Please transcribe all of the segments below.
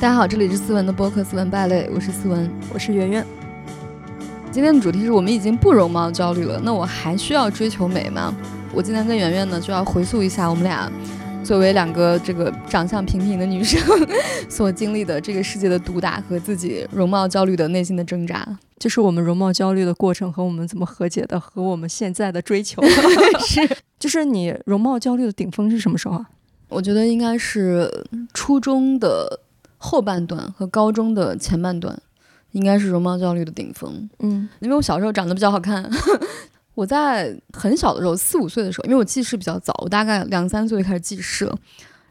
大家好，这里是思文的播客《思文败类》，我是思文，我是圆圆。今天的主题是我们已经不容貌焦虑了，那我还需要追求美吗？我今天跟圆圆呢就要回溯一下我们俩作为两个这个长相平平的女生 所经历的这个世界的毒打和自己容貌焦虑的内心的挣扎，就是我们容貌焦虑的过程和我们怎么和解的，和我们现在的追求 是，就是你容貌焦虑的顶峰是什么时候啊？我觉得应该是初中的。后半段和高中的前半段，应该是容貌焦虑的顶峰。嗯，因为我小时候长得比较好看，我在很小的时候，四五岁的时候，因为我记事比较早，我大概两三岁开始记事。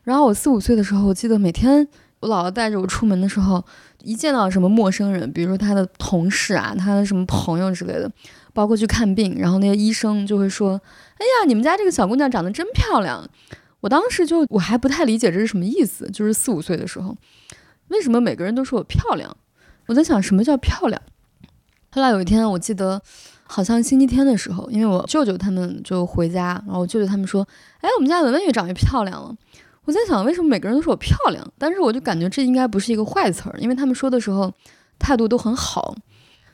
然后我四五岁的时候，我记得每天我姥姥带着我出门的时候，一见到什么陌生人，比如说他的同事啊，他的什么朋友之类的，包括去看病，然后那些医生就会说：“哎呀，你们家这个小姑娘长得真漂亮。”我当时就我还不太理解这是什么意思，就是四五岁的时候。为什么每个人都说我漂亮？我在想什么叫漂亮。后来有一天，我记得好像星期天的时候，因为我舅舅他们就回家，然后我舅舅他们说：“哎，我们家文文越长越漂亮了。”我在想，为什么每个人都说我漂亮？但是我就感觉这应该不是一个坏词儿，因为他们说的时候态度都很好。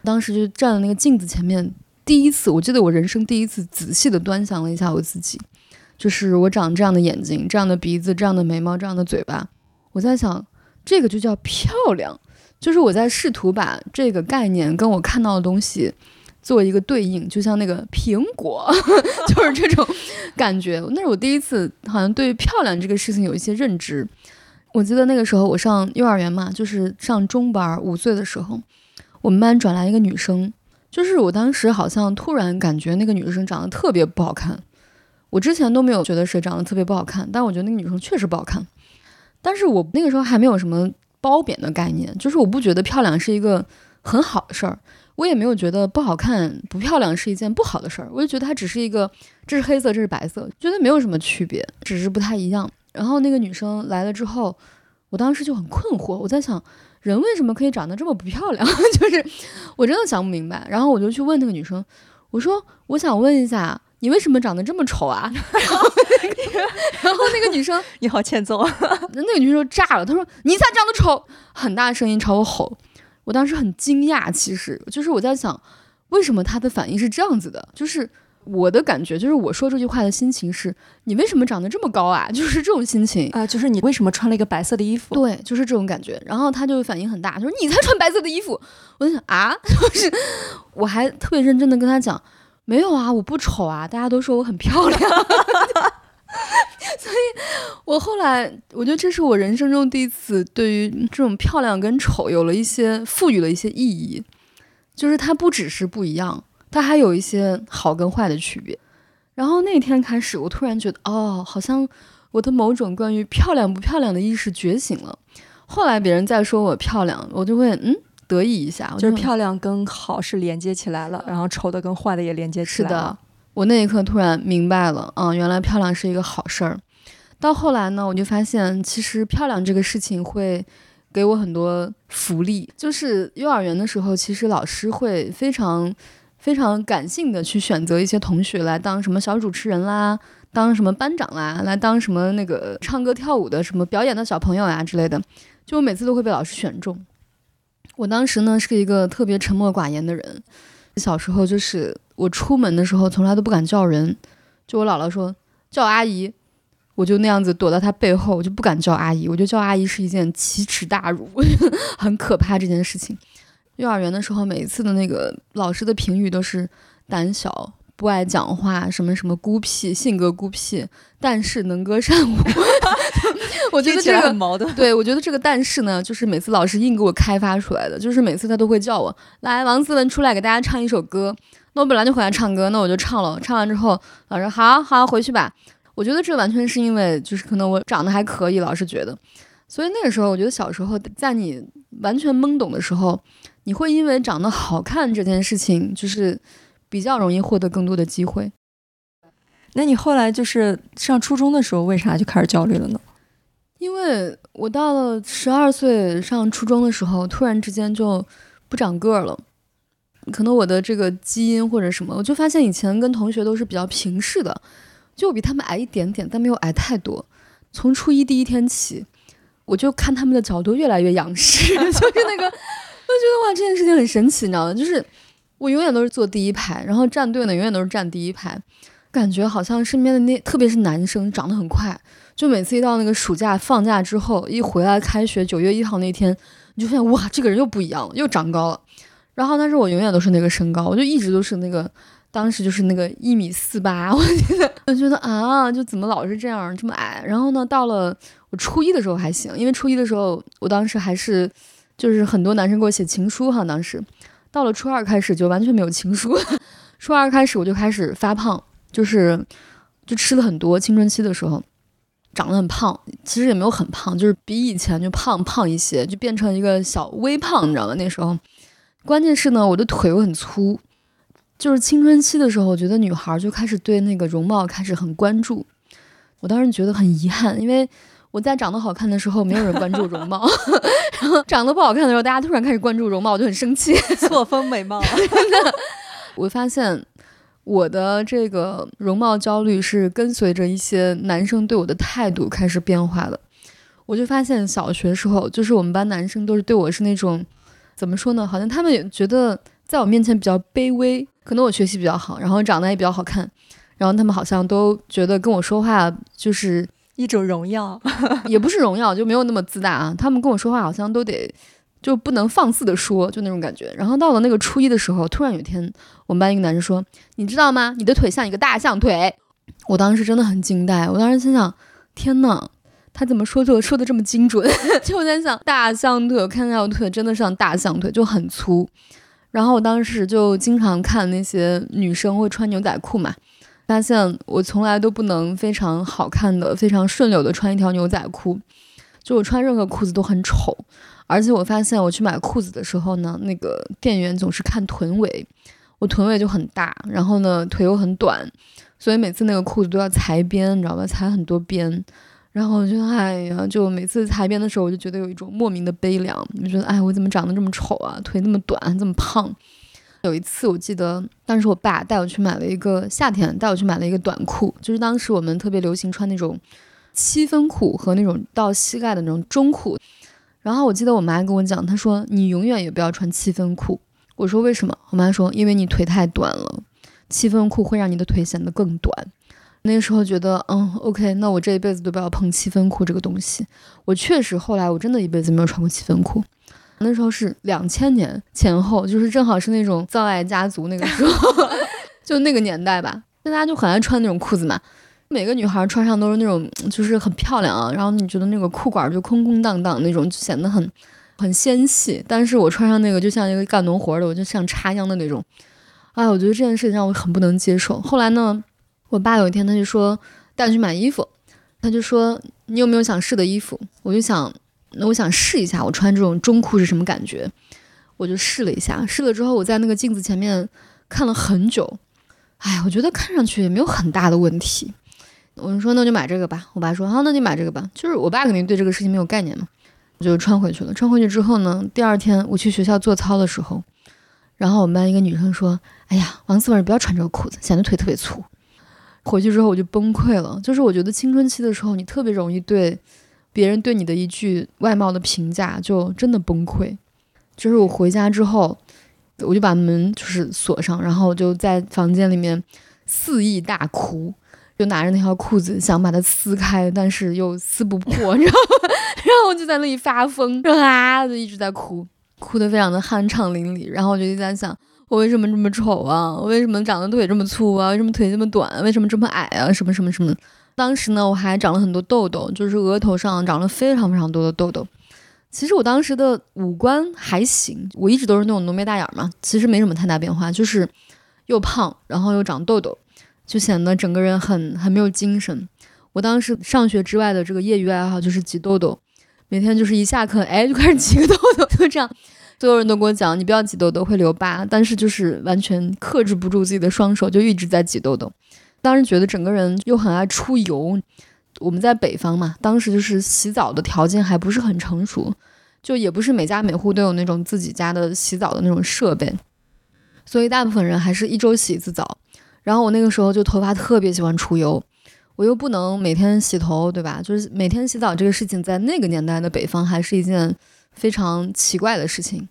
当时就站在那个镜子前面，第一次，我记得我人生第一次仔细的端详了一下我自己，就是我长这样的眼睛、这样的鼻子、这样的眉毛、这样的嘴巴。我在想。这个就叫漂亮，就是我在试图把这个概念跟我看到的东西做一个对应，就像那个苹果，就是这种感觉。那是我第一次好像对漂亮这个事情有一些认知。我记得那个时候我上幼儿园嘛，就是上中班，五岁的时候，我们班转来一个女生，就是我当时好像突然感觉那个女生长得特别不好看。我之前都没有觉得谁长得特别不好看，但我觉得那个女生确实不好看。但是我那个时候还没有什么褒贬的概念，就是我不觉得漂亮是一个很好的事儿，我也没有觉得不好看、不漂亮是一件不好的事儿，我就觉得它只是一个，这是黑色，这是白色，觉得没有什么区别，只是不太一样。然后那个女生来了之后，我当时就很困惑，我在想，人为什么可以长得这么不漂亮？就是我真的想不明白。然后我就去问那个女生，我说，我想问一下。你为什么长得这么丑啊？然 后然后那个女生，你好欠揍啊！那个女生炸了，她说：“你才长得丑！”很大声音朝我吼。我当时很惊讶，其实就是我在想，为什么她的反应是这样子的？就是我的感觉，就是我说这句话的心情是：你为什么长得这么高啊？就是这种心情啊，就是你为什么穿了一个白色的衣服？对，就是这种感觉。然后她就反应很大，她说：“你才穿白色的衣服！”我就想啊，就是我还特别认真的跟她讲。没有啊，我不丑啊，大家都说我很漂亮，所以，我后来我觉得这是我人生中第一次对于这种漂亮跟丑有了一些赋予了一些意义，就是它不只是不一样，它还有一些好跟坏的区别。然后那天开始，我突然觉得，哦，好像我的某种关于漂亮不漂亮的意识觉醒了。后来别人再说我漂亮，我就会嗯。得意一下，就是漂亮跟好是连接起来了，然后丑的跟坏的也连接起来了。是的，我那一刻突然明白了，嗯，原来漂亮是一个好事儿。到后来呢，我就发现其实漂亮这个事情会给我很多福利。就是幼儿园的时候，其实老师会非常非常感性的去选择一些同学来当什么小主持人啦，当什么班长啦，来当什么那个唱歌跳舞的什么表演的小朋友呀之类的。就我每次都会被老师选中。我当时呢是一个特别沉默寡言的人，小时候就是我出门的时候从来都不敢叫人，就我姥姥说叫阿姨，我就那样子躲到她背后，我就不敢叫阿姨，我觉得叫阿姨是一件奇耻大辱，很可怕这件事情。幼儿园的时候，每一次的那个老师的评语都是胆小。不爱讲话，什么什么孤僻，性格孤僻，但是能歌善舞。我觉得这个矛盾。对，我觉得这个但是呢，就是每次老师硬给我开发出来的，就是每次他都会叫我来，王思文出来给大家唱一首歌。那我本来就回来唱歌，那我就唱了。唱完之后，老师好好回去吧。我觉得这完全是因为，就是可能我长得还可以，老师觉得。所以那个时候，我觉得小时候在你完全懵懂的时候，你会因为长得好看这件事情，就是。比较容易获得更多的机会。那你后来就是上初中的时候，为啥就开始焦虑了呢？因为我到了十二岁上初中的时候，突然之间就不长个儿了。可能我的这个基因或者什么，我就发现以前跟同学都是比较平视的，就比他们矮一点点，但没有矮太多。从初一第一天起，我就看他们的角度越来越仰视，就是那个，我觉得哇，这件事情很神奇，你知道吗？就是我永远都是坐第一排，然后站队呢永远都是站第一排，感觉好像身边的那特别是男生长得很快，就每次一到那个暑假放假之后，一回来开学九月一号那天，你就发现哇，这个人又不一样了，又长高了。然后但是我永远都是那个身高，我就一直都是那个。当时就是那个一米四八，我觉得我觉得啊，就怎么老是这样这么矮。然后呢，到了我初一的时候还行，因为初一的时候我当时还是就是很多男生给我写情书哈。当时到了初二开始就完全没有情书，初二开始我就开始发胖，就是就吃了很多。青春期的时候长得很胖，其实也没有很胖，就是比以前就胖胖一些，就变成一个小微胖，你知道吗？那时候关键是呢，我的腿又很粗。就是青春期的时候，我觉得女孩就开始对那个容貌开始很关注。我当时觉得很遗憾，因为我在长得好看的时候，没有人关注容貌；然后长得不好看的时候，大家突然开始关注容貌，我就很生气，错峰美貌。真的我发现我的这个容貌焦虑是跟随着一些男生对我的态度开始变化的。我就发现小学时候，就是我们班男生都是对我是那种怎么说呢？好像他们也觉得在我面前比较卑微。可能我学习比较好，然后长得也比较好看，然后他们好像都觉得跟我说话就是一种荣耀，也不是荣耀，就没有那么自大啊。他们跟我说话好像都得就不能放肆的说，就那种感觉。然后到了那个初一的时候，突然有一天，我们班一个男生说：“你知道吗？你的腿像一个大象腿。”我当时真的很惊呆，我当时心想：“天呐，他怎么说就说的这么精准？” 就我在想，大象腿，我看到腿真的像大象腿，就很粗。然后我当时就经常看那些女生会穿牛仔裤嘛，发现我从来都不能非常好看的、非常顺溜的穿一条牛仔裤，就我穿任何裤子都很丑。而且我发现我去买裤子的时候呢，那个店员总是看臀围，我臀围就很大，然后呢腿又很短，所以每次那个裤子都要裁边，你知道吧？裁很多边。然后我就哎呀，就每次裁边的时候，我就觉得有一种莫名的悲凉。我觉得哎，我怎么长得这么丑啊？腿那么短，这么胖。有一次我记得，当时我爸带我去买了一个夏天，带我去买了一个短裤，就是当时我们特别流行穿那种七分裤和那种到膝盖的那种中裤。然后我记得我妈跟我讲，她说你永远也不要穿七分裤。我说为什么？我妈说因为你腿太短了，七分裤会让你的腿显得更短。那时候觉得，嗯，OK，那我这一辈子都不要碰七分裤这个东西。我确实后来我真的一辈子没有穿过七分裤。那时候是两千年前后，就是正好是那种造爱家族那个时候，就那个年代吧。大家就很爱穿那种裤子嘛，每个女孩穿上都是那种，就是很漂亮啊。然后你觉得那个裤管就空空荡荡那种，就显得很很纤细。但是我穿上那个就像一个干农活的，我就像插秧的那种。哎，我觉得这件事情让我很不能接受。后来呢？我爸有一天他就说带我去买衣服，他就说你有没有想试的衣服？我就想，那我想试一下我穿这种中裤是什么感觉。我就试了一下，试了之后我在那个镜子前面看了很久，哎，我觉得看上去也没有很大的问题。我就说那就买这个吧。我爸说好，那就买这个吧。就是我爸肯定对这个事情没有概念嘛，我就穿回去了。穿回去之后呢，第二天我去学校做操的时候，然后我们班一个女生说：“哎呀，王思文，你不要穿这个裤子，显得腿特别粗。”回去之后我就崩溃了，就是我觉得青春期的时候，你特别容易对别人对你的一句外貌的评价就真的崩溃。就是我回家之后，我就把门就是锁上，然后就在房间里面肆意大哭，就拿着那条裤子想把它撕开，但是又撕不破，你知道吗？然后我就在那里发疯，啊，就一直在哭，哭得非常的酣畅淋漓。然后我就一直在想。我为什么这么丑啊？我为什么长得腿这么粗啊？为什么腿这么短？为什么这么矮啊？什么什么什么？当时呢，我还长了很多痘痘，就是额头上长了非常非常多的痘痘。其实我当时的五官还行，我一直都是那种浓眉大眼嘛，其实没什么太大变化，就是又胖，然后又长痘痘，就显得整个人很很没有精神。我当时上学之外的这个业余爱好就是挤痘痘，每天就是一下课，哎，就开始挤个痘痘，就这样。所有人都跟我讲，你不要挤痘痘会留疤，但是就是完全克制不住自己的双手，就一直在挤痘痘。当时觉得整个人又很爱出油。我们在北方嘛，当时就是洗澡的条件还不是很成熟，就也不是每家每户都有那种自己家的洗澡的那种设备，所以大部分人还是一周洗一次澡。然后我那个时候就头发特别喜欢出油，我又不能每天洗头，对吧？就是每天洗澡这个事情，在那个年代的北方还是一件非常奇怪的事情。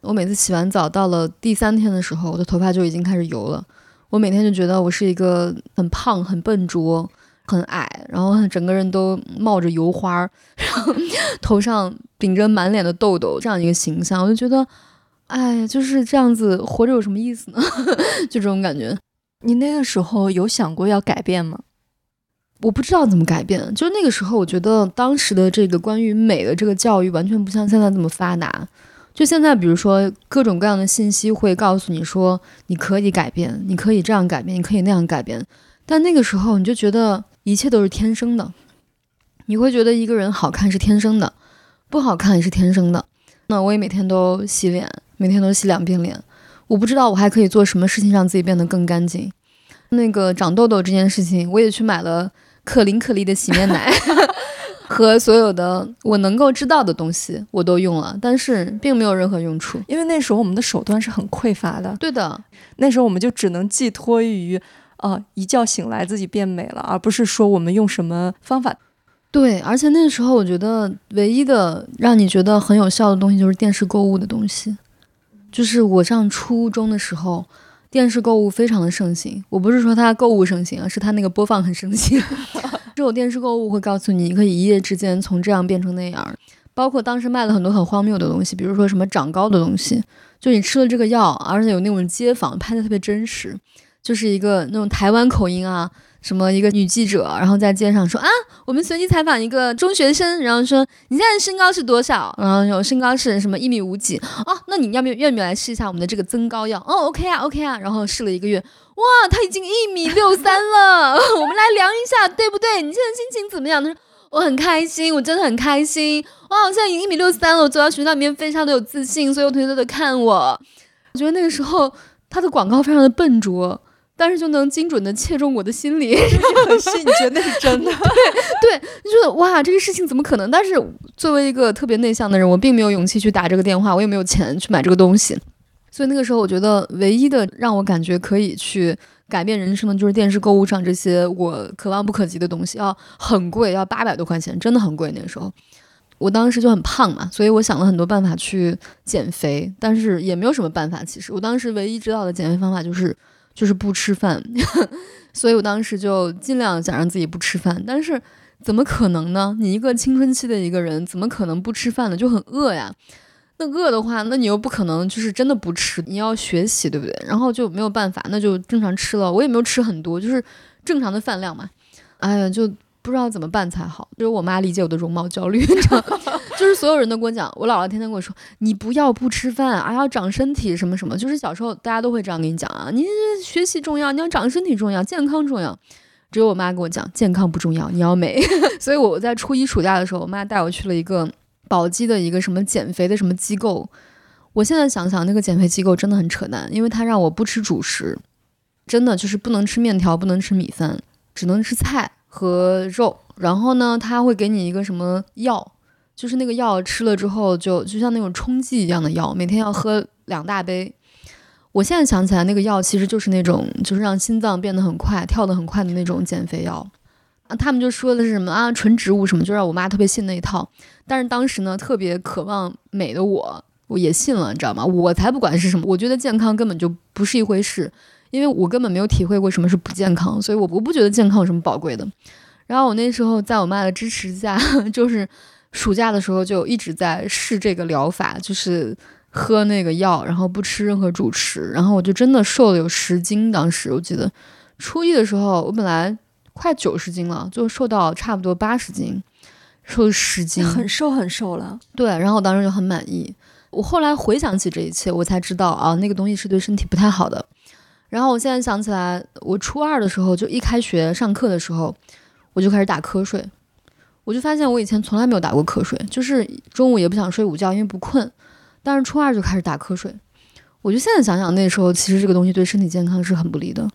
我每次洗完澡，到了第三天的时候，我的头发就已经开始油了。我每天就觉得我是一个很胖、很笨拙、很矮，然后整个人都冒着油花，然后头上顶着满脸的痘痘这样一个形象，我就觉得，哎，就是这样子活着有什么意思呢？就这种感觉。你那个时候有想过要改变吗？我不知道怎么改变。就那个时候，我觉得当时的这个关于美的这个教育完全不像现在这么发达。就现在，比如说各种各样的信息会告诉你说，你可以改变，你可以这样改变，你可以那样改变。但那个时候，你就觉得一切都是天生的。你会觉得一个人好看是天生的，不好看也是天生的。那我也每天都洗脸，每天都洗两遍脸。我不知道我还可以做什么事情让自己变得更干净。那个长痘痘这件事情，我也去买了可伶可俐的洗面奶。和所有的我能够知道的东西，我都用了，但是并没有任何用处，因为那时候我们的手段是很匮乏的。对的，那时候我们就只能寄托于，呃，一觉醒来自己变美了，而不是说我们用什么方法。对，而且那时候我觉得唯一的让你觉得很有效的东西就是电视购物的东西，就是我上初中的时候，电视购物非常的盛行。我不是说它购物盛行啊，是它那个播放很盛行。这种电视购物会告诉你，你可以一夜之间从这样变成那样。包括当时卖了很多很荒谬的东西，比如说什么长高的东西，就你吃了这个药，而且有那种街坊拍的特别真实，就是一个那种台湾口音啊，什么一个女记者，然后在街上说啊，我们随机采访一个中学生，然后说你现在身高是多少？然后有身高是什么一米五几？哦，那你要不要愿不愿意来试一下我们的这个增高药？哦，OK 啊，OK 啊，然后试了一个月。哇，他已经一米六三了，我们来量一下，对不对？你现在心情怎么样？他说我很开心，我真的很开心。哇，我现在已经一米六三了，我走到学校里面非常的有自信，所有同学都在看我。我觉得那个时候他的广告非常的笨拙，但是就能精准的切中我的心里，很细，你觉得那是真的？对对，你觉得哇，这个事情怎么可能？但是作为一个特别内向的人，我并没有勇气去打这个电话，我也没有钱去买这个东西。所以那个时候，我觉得唯一的让我感觉可以去改变人生的，就是电视购物上这些我可望不可及的东西，要很贵，要八百多块钱，真的很贵。那个时候，我当时就很胖嘛，所以我想了很多办法去减肥，但是也没有什么办法。其实我当时唯一知道的减肥方法就是就是不吃饭，所以我当时就尽量想让自己不吃饭。但是怎么可能呢？你一个青春期的一个人，怎么可能不吃饭呢？就很饿呀。那饿的话，那你又不可能就是真的不吃，你要学习，对不对？然后就没有办法，那就正常吃了。我也没有吃很多，就是正常的饭量嘛。哎呀，就不知道怎么办才好。就是我妈理解我的容貌焦虑，你知道吗就是所有人都跟我讲，我姥姥天天跟我说，你不要不吃饭啊，要长身体什么什么。就是小时候大家都会这样跟你讲啊，你学习重要，你要长身体重要，健康重要。只有我妈跟我讲，健康不重要，你要美。所以我在初一暑假的时候，我妈带我去了一个。宝鸡的一个什么减肥的什么机构，我现在想想那个减肥机构真的很扯淡，因为他让我不吃主食，真的就是不能吃面条，不能吃米饭，只能吃菜和肉。然后呢，他会给你一个什么药，就是那个药吃了之后就就像那种冲剂一样的药，每天要喝两大杯。我现在想起来，那个药其实就是那种就是让心脏变得很快、跳得很快的那种减肥药。啊，他们就说的是什么啊，纯植物什么，就让我妈特别信那一套。但是当时呢，特别渴望美的我，我也信了，你知道吗？我才不管是什么，我觉得健康根本就不是一回事，因为我根本没有体会过什么是不健康，所以我我不觉得健康有什么宝贵的。然后我那时候在我妈的支持下，就是暑假的时候就一直在试这个疗法，就是喝那个药，然后不吃任何主食，然后我就真的瘦了有十斤。当时我记得初一的时候，我本来。快九十斤了，就瘦到差不多八十斤，瘦十斤，很瘦很瘦了。对，然后我当时就很满意。我后来回想起这一切，我才知道啊，那个东西是对身体不太好的。然后我现在想起来，我初二的时候就一开学上课的时候，我就开始打瞌睡。我就发现我以前从来没有打过瞌睡，就是中午也不想睡午觉，因为不困。但是初二就开始打瞌睡。我就现在想想，那时候其实这个东西对身体健康是很不利的。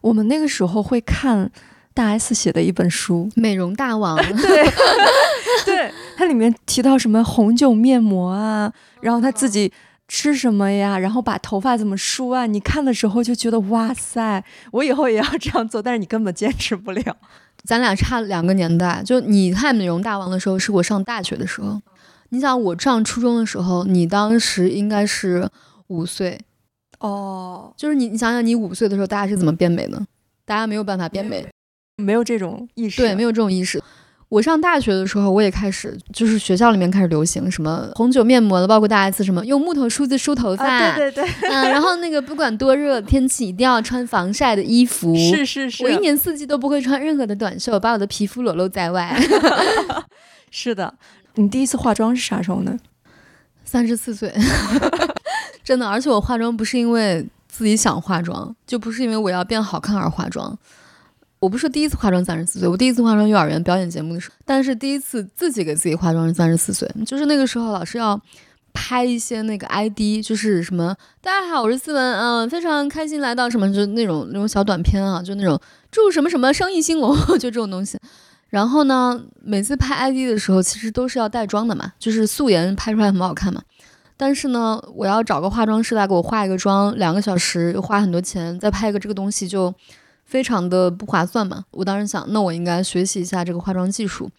我们那个时候会看大 S 写的一本书《美容大王》，对，对，它里面提到什么红酒面膜啊，然后他自己吃什么呀，然后把头发怎么梳啊？你看的时候就觉得哇塞，我以后也要这样做，但是你根本坚持不了。咱俩差两个年代，就你看《美容大王》的时候是我上大学的时候，你想我上初中的时候，你当时应该是五岁，哦，就是你你想想你五岁的时候，大家是怎么变美的？大家没有办法变美，没有这种意识，对，没有这种意识。我上大学的时候，我也开始，就是学校里面开始流行什么红酒面膜了，包括大 S 什么用木头梳子梳头发，对对对，嗯，然后那个不管多热天气，一定要穿防晒的衣服，是是是，我一年四季都不会穿任何的短袖，把我的皮肤裸露在外。是的，你第一次化妆是啥时候呢？三十四岁，真的，而且我化妆不是因为自己想化妆，就不是因为我要变好看而化妆。我不是第一次化妆三十四岁，我第一次化妆幼儿园表演节目的时候，但是第一次自己给自己化妆是三十四岁，就是那个时候老师要拍一些那个 ID，就是什么大家好，我是思文，嗯，非常开心来到什么，就那种那种小短片啊，就那种祝什么什么生意兴隆，就这种东西。然后呢，每次拍 ID 的时候，其实都是要带妆的嘛，就是素颜拍出来很好看嘛。但是呢，我要找个化妆师来给我化一个妆，两个小时又花很多钱，再拍一个这个东西就。非常的不划算嘛，我当时想，那我应该学习一下这个化妆技术，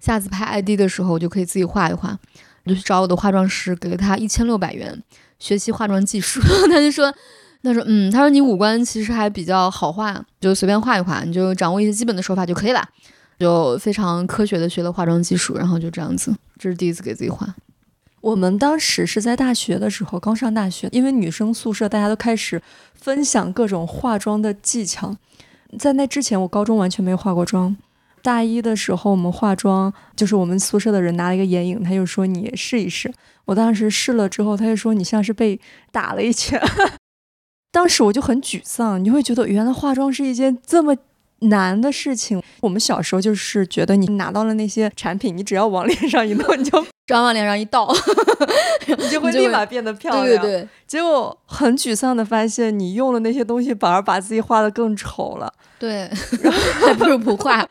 下次拍 ID 的时候我就可以自己画一画。我就去找我的化妆师，给了他一千六百元学习化妆技术。他就说，他说，嗯，他说你五官其实还比较好画，就随便画一画，你就掌握一些基本的手法就可以了。就非常科学的学了化妆技术，然后就这样子，这是第一次给自己画。我们当时是在大学的时候，刚上大学，因为女生宿舍大家都开始分享各种化妆的技巧。在那之前，我高中完全没有化过妆。大一的时候，我们化妆，就是我们宿舍的人拿了一个眼影，他就说你试一试。我当时试了之后，他就说你像是被打了一拳。当时我就很沮丧，你会觉得原来化妆是一件这么难的事情。我们小时候就是觉得你拿到了那些产品，你只要往脸上一弄，你就 只要往脸上一倒，你就会立马变得漂亮。对对对。结果很沮丧的发现，你用了那些东西反而把自己画的更丑了。对，还不如不画，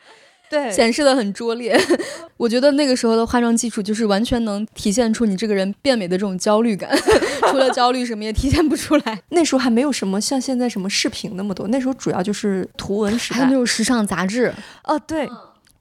对，显示的很拙劣。我觉得那个时候的化妆技术就是完全能体现出你这个人变美的这种焦虑感，除了焦虑什么也体现不出来。那时候还没有什么像现在什么视频那么多，那时候主要就是图文时代，还没有时尚杂志。哦，对。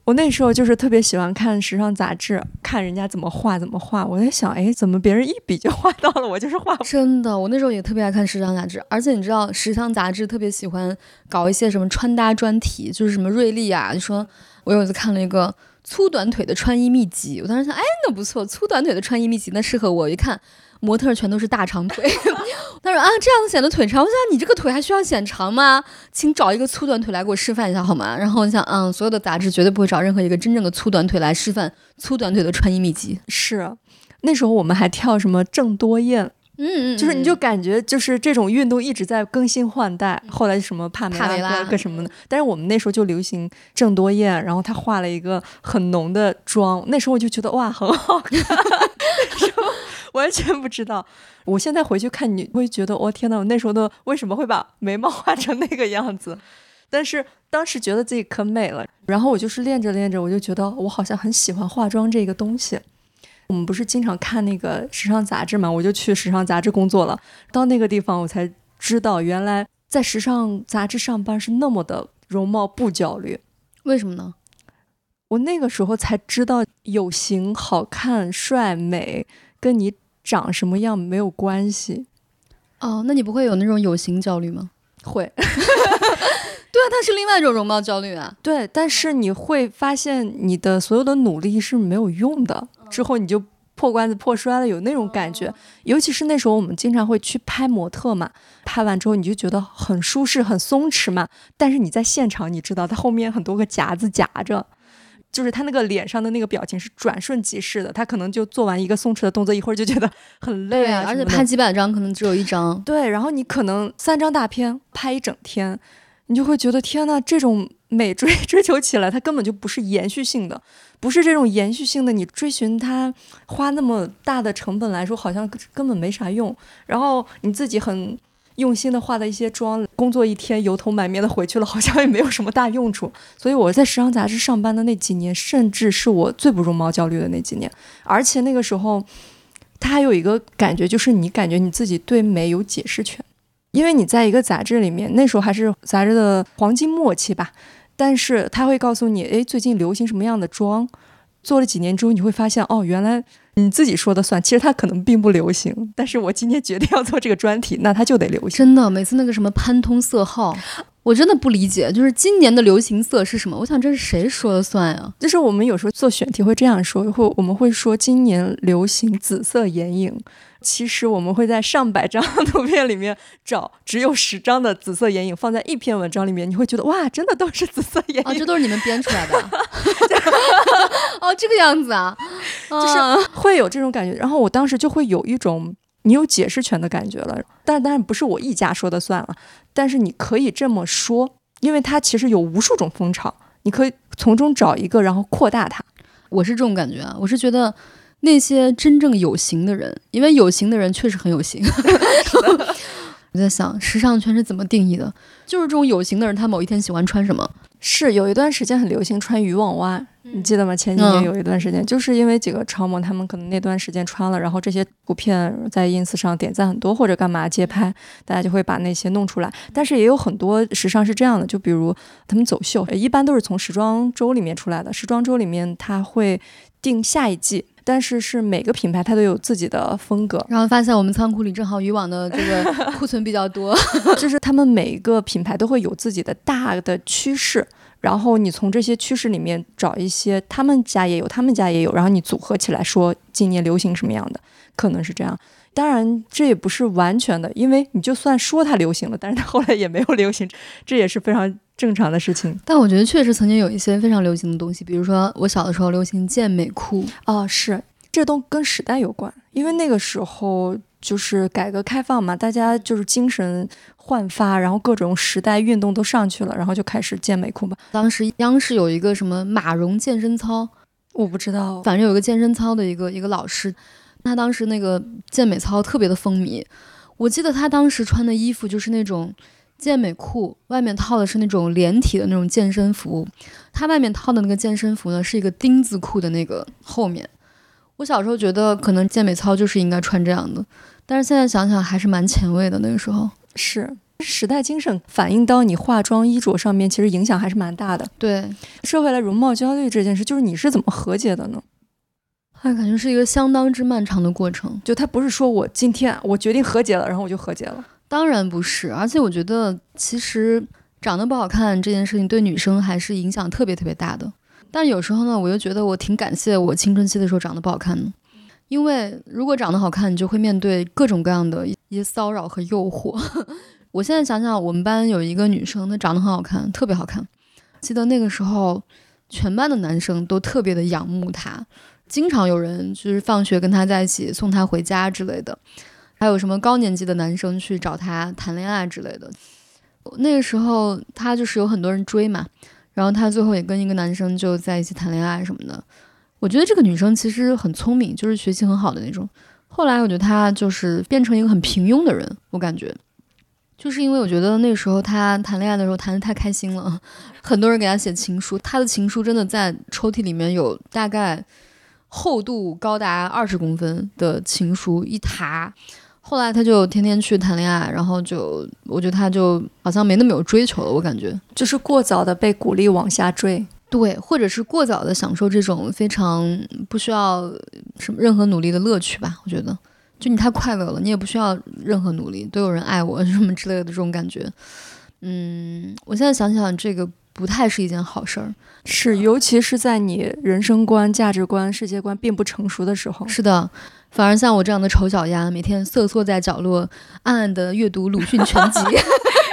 我那时候就是特别喜欢看时尚杂志，看人家怎么画怎么画。我在想，哎，怎么别人一笔就画到了，我就是画。真的，我那时候也特别爱看时尚杂志，而且你知道，时尚杂志特别喜欢搞一些什么穿搭专题，就是什么瑞丽啊，就说我有一次看了一个粗短腿的穿衣秘籍，我当时想，哎，那不错，粗短腿的穿衣秘籍，那适合我。一看。模特全都是大长腿，他说啊，这样子显得腿长。我想你这个腿还需要显长吗？请找一个粗短腿来给我示范一下好吗？然后我想，嗯，所有的杂志绝对不会找任何一个真正的粗短腿来示范粗短腿的穿衣秘籍。是，那时候我们还跳什么郑多燕，嗯嗯，就是你就感觉就是这种运动一直在更新换代。后来什么帕梅拉个什么的，但是我们那时候就流行郑多燕，然后她化了一个很浓的妆，那时候我就觉得哇，很好看。完全不知道，我现在回去看你会觉得，我天呐，我那时候的为什么会把眉毛画成那个样子？但是当时觉得自己可美了，然后我就是练着练着，我就觉得我好像很喜欢化妆这个东西。我们不是经常看那个时尚杂志嘛，我就去时尚杂志工作了。到那个地方，我才知道原来在时尚杂志上班是那么的容貌不焦虑。为什么呢？我那个时候才知道有型、好看、帅、美跟你。长什么样没有关系，哦，那你不会有那种有型焦虑吗？会，对啊，它是另外一种容貌焦虑啊。对，但是你会发现你的所有的努力是没有用的，之后你就破罐子破摔了，有那种感觉。尤其是那时候我们经常会去拍模特嘛，拍完之后你就觉得很舒适、很松弛嘛，但是你在现场你知道它后面很多个夹子夹着。就是他那个脸上的那个表情是转瞬即逝的，他可能就做完一个松弛的动作，一会儿就觉得很累啊，而且拍几百张可能只有一张。对，然后你可能三张大片拍一整天，你就会觉得天呐，这种美追 追求起来，它根本就不是延续性的，不是这种延续性的，你追寻它花那么大的成本来说，好像根本没啥用。然后你自己很。用心的化的一些妆，工作一天油头满面的回去了，好像也没有什么大用处。所以我在时尚杂志上班的那几年，甚至是我最不容貌焦虑的那几年。而且那个时候，它还有一个感觉，就是你感觉你自己对美有解释权，因为你在一个杂志里面，那时候还是杂志的黄金末期吧，但是他会告诉你，哎，最近流行什么样的妆，做了几年之后，你会发现，哦，原来你自己说的算，其实它可能并不流行，但是我今天决定要做这个专题，那它就得流行。真的，每次那个什么潘通色号。我真的不理解，就是今年的流行色是什么？我想这是谁说了算呀？就是我们有时候做选题会这样说，会我们会说今年流行紫色眼影，其实我们会在上百张 图片里面找只有十张的紫色眼影放在一篇文章里面，你会觉得哇，真的都是紫色眼影？哦，这都是你们编出来的？哦，这个样子啊，就是会有这种感觉。然后我当时就会有一种。你有解释权的感觉了，但当然不是我一家说的算了。但是你可以这么说，因为它其实有无数种风潮，你可以从中找一个，然后扩大它。我是这种感觉啊，我是觉得那些真正有型的人，因为有型的人确实很有型。我在想，时尚圈是怎么定义的？就是这种有型的人，他某一天喜欢穿什么？是有一段时间很流行穿渔网袜，你记得吗？前几年有一段时间，就是因为几个超模，他们可能那段时间穿了，然后这些图片在 ins 上点赞很多，或者干嘛街拍，大家就会把那些弄出来。但是也有很多时尚是这样的，就比如他们走秀，一般都是从时装周里面出来的。时装周里面他会定下一季。但是是每个品牌它都有自己的风格，然后发现我们仓库里正好渔网的这个库存比较多，就是他们每一个品牌都会有自己的大的趋势，然后你从这些趋势里面找一些他们家也有，他们家也有，然后你组合起来说今年流行什么样的，可能是这样。当然这也不是完全的，因为你就算说它流行了，但是它后来也没有流行，这也是非常。正常的事情，但我觉得确实曾经有一些非常流行的东西，比如说我小的时候流行健美裤哦，是这都跟时代有关，因为那个时候就是改革开放嘛，大家就是精神焕发，然后各种时代运动都上去了，然后就开始健美裤吧。当时央视有一个什么马蓉健身操，我不知道，反正有一个健身操的一个一个老师，他当时那个健美操特别的风靡，我记得他当时穿的衣服就是那种。健美裤外面套的是那种连体的那种健身服，他外面套的那个健身服呢是一个丁字裤的那个后面。我小时候觉得可能健美操就是应该穿这样的，但是现在想想还是蛮前卫的。那个时候是时代精神反映到你化妆衣着上面，其实影响还是蛮大的。对，说回来容貌焦虑这件事，就是你是怎么和解的呢？哎，感觉是一个相当之漫长的过程。就他不是说我今天我决定和解了，然后我就和解了。当然不是，而且我觉得其实长得不好看这件事情对女生还是影响特别特别大的。但有时候呢，我又觉得我挺感谢我青春期的时候长得不好看的，因为如果长得好看，你就会面对各种各样的一些骚扰和诱惑。我现在想想，我们班有一个女生，她长得很好看，特别好看。记得那个时候，全班的男生都特别的仰慕她，经常有人就是放学跟她在一起，送她回家之类的。还有什么高年级的男生去找她谈恋爱之类的，那个时候她就是有很多人追嘛，然后她最后也跟一个男生就在一起谈恋爱什么的。我觉得这个女生其实很聪明，就是学习很好的那种。后来我觉得她就是变成一个很平庸的人，我感觉，就是因为我觉得那时候她谈恋爱的时候谈的太开心了，很多人给她写情书，她的情书真的在抽屉里面有大概厚度高达二十公分的情书一沓。后来他就天天去谈恋爱，然后就我觉得他就好像没那么有追求了，我感觉就是过早的被鼓励往下坠，对，或者是过早的享受这种非常不需要什么任何努力的乐趣吧。我觉得就你太快乐了，你也不需要任何努力，都有人爱我什么之类的这种感觉。嗯，我现在想想，这个不太是一件好事儿，是尤其是在你人生观、价值观、世界观并不成熟的时候。是的。反而像我这样的丑小鸭，每天瑟缩在角落，暗暗的阅读鲁迅全集，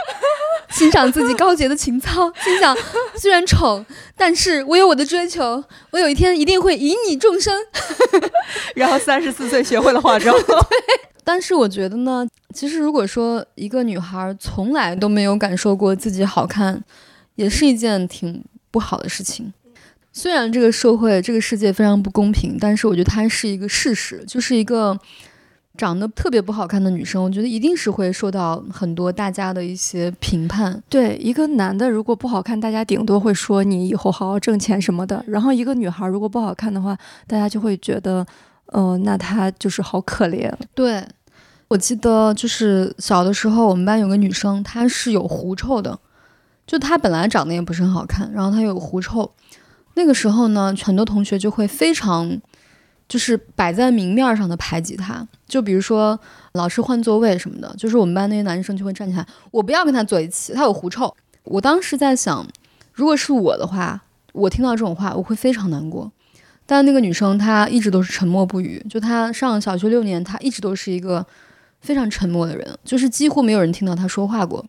欣赏自己高洁的情操，心想虽然丑，但是我有我的追求，我有一天一定会以你众生。然后三十四岁学会了化妆。但是我觉得呢，其实如果说一个女孩从来都没有感受过自己好看，也是一件挺不好的事情。虽然这个社会、这个世界非常不公平，但是我觉得它是一个事实，就是一个长得特别不好看的女生，我觉得一定是会受到很多大家的一些评判。对，一个男的如果不好看，大家顶多会说你以后好好挣钱什么的；然后一个女孩如果不好看的话，大家就会觉得嗯，那她就是好可怜。对，我记得就是小的时候，我们班有个女生，她是有狐臭的，就她本来长得也不是很好看，然后她有狐臭。那个时候呢，很多同学就会非常，就是摆在明面上的排挤他。就比如说老师换座位什么的，就是我们班那些男生就会站起来，我不要跟他坐一起，他有狐臭。我当时在想，如果是我的话，我听到这种话，我会非常难过。但那个女生她一直都是沉默不语，就她上小学六年，她一直都是一个非常沉默的人，就是几乎没有人听到她说话过。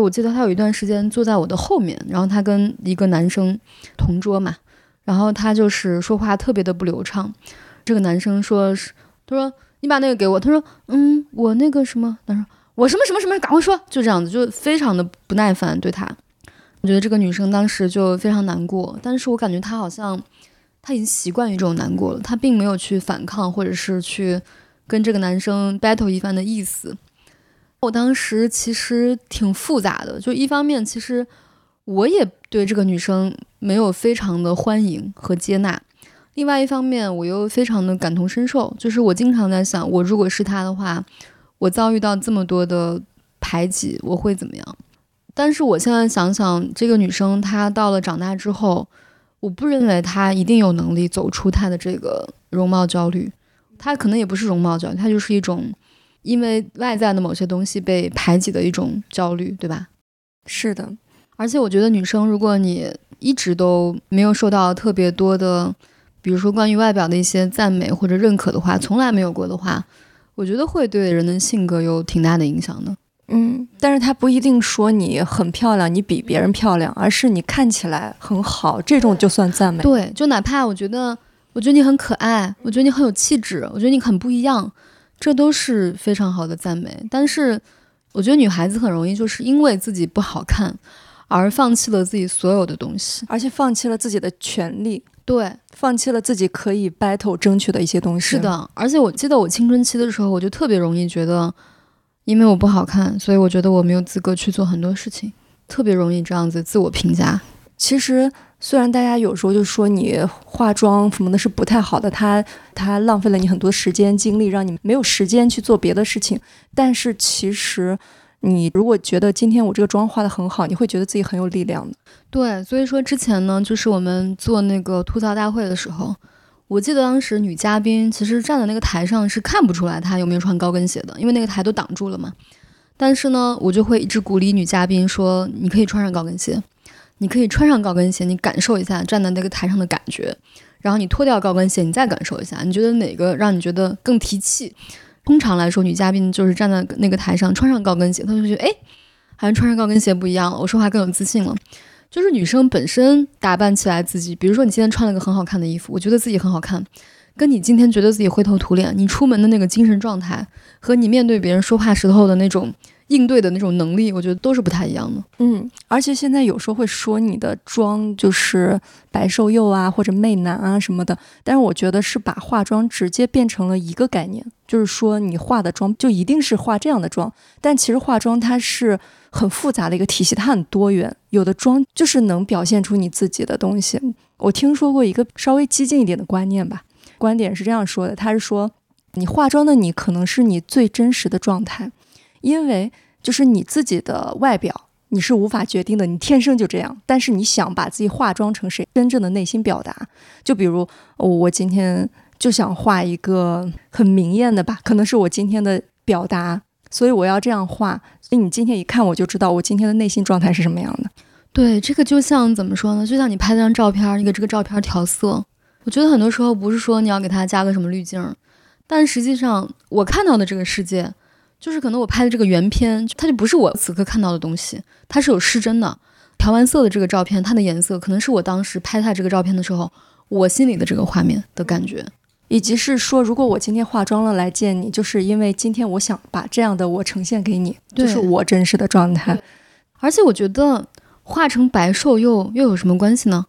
我记得她有一段时间坐在我的后面，然后她跟一个男生同桌嘛，然后她就是说话特别的不流畅。这个男生说是，他说你把那个给我，他说嗯，我那个什么，他说我什么什么什么，赶快说，就这样子，就非常的不耐烦对他。我觉得这个女生当时就非常难过，但是我感觉她好像。她已经习惯于这种难过了，她并没有去反抗，或者是去跟这个男生 battle 一番的意思。我当时其实挺复杂的，就一方面，其实我也对这个女生没有非常的欢迎和接纳；另外一方面，我又非常的感同身受，就是我经常在想，我如果是她的话，我遭遇到这么多的排挤，我会怎么样？但是我现在想想，这个女生她到了长大之后。我不认为她一定有能力走出她的这个容貌焦虑，她可能也不是容貌焦虑，她就是一种因为外在的某些东西被排挤的一种焦虑，对吧？是的，而且我觉得女生，如果你一直都没有受到特别多的，比如说关于外表的一些赞美或者认可的话，从来没有过的话，我觉得会对人的性格有挺大的影响的。嗯，但是他不一定说你很漂亮，你比别人漂亮，而是你看起来很好，这种就算赞美。对，就哪怕我觉得，我觉得你很可爱，我觉得你很有气质，我觉得你很不一样，这都是非常好的赞美。但是，我觉得女孩子很容易就是因为自己不好看，而放弃了自己所有的东西，而且放弃了自己的权利，对，放弃了自己可以 battle 争取的一些东西。是的，而且我记得我青春期的时候，我就特别容易觉得。因为我不好看，所以我觉得我没有资格去做很多事情，特别容易这样子自我评价。其实，虽然大家有时候就说你化妆什么的是不太好的，它它浪费了你很多时间精力，让你没有时间去做别的事情。但是，其实你如果觉得今天我这个妆化的很好，你会觉得自己很有力量的。对，所以说之前呢，就是我们做那个吐槽大会的时候。我记得当时女嘉宾其实站在那个台上是看不出来她有没有穿高跟鞋的，因为那个台都挡住了嘛。但是呢，我就会一直鼓励女嘉宾说：“你可以穿上高跟鞋，你可以穿上高跟鞋，你感受一下站在那个台上的感觉。然后你脱掉高跟鞋，你再感受一下，你觉得哪个让你觉得更提气？通常来说，女嘉宾就是站在那个台上穿上高跟鞋，她就觉得哎，好像穿上高跟鞋不一样了，我说话更有自信了。”就是女生本身打扮起来自己，比如说你今天穿了个很好看的衣服，我觉得自己很好看，跟你今天觉得自己灰头土脸，你出门的那个精神状态和你面对别人说话时候的那种应对的那种能力，我觉得都是不太一样的。嗯，而且现在有时候会说你的妆就是白瘦幼啊，或者媚男啊什么的，但是我觉得是把化妆直接变成了一个概念，就是说你化的妆就一定是化这样的妆，但其实化妆它是。很复杂的一个体系，它很多元。有的妆就是能表现出你自己的东西。我听说过一个稍微激进一点的观念吧，观点是这样说的：他是说，你化妆的你可能是你最真实的状态，因为就是你自己的外表你是无法决定的，你天生就这样。但是你想把自己化妆成谁，真正的内心表达，就比如我今天就想画一个很明艳的吧，可能是我今天的表达。所以我要这样画，所以你今天一看我就知道我今天的内心状态是什么样的。对，这个就像怎么说呢？就像你拍张照片，你给这个照片调色。我觉得很多时候不是说你要给它加个什么滤镜，但实际上我看到的这个世界，就是可能我拍的这个原片，它就不是我此刻看到的东西，它是有失真的。调完色的这个照片，它的颜色可能是我当时拍它这个照片的时候，我心里的这个画面的感觉。以及是说，如果我今天化妆了来见你，就是因为今天我想把这样的我呈现给你，就是我真实的状态。而且我觉得化成白瘦又又有什么关系呢？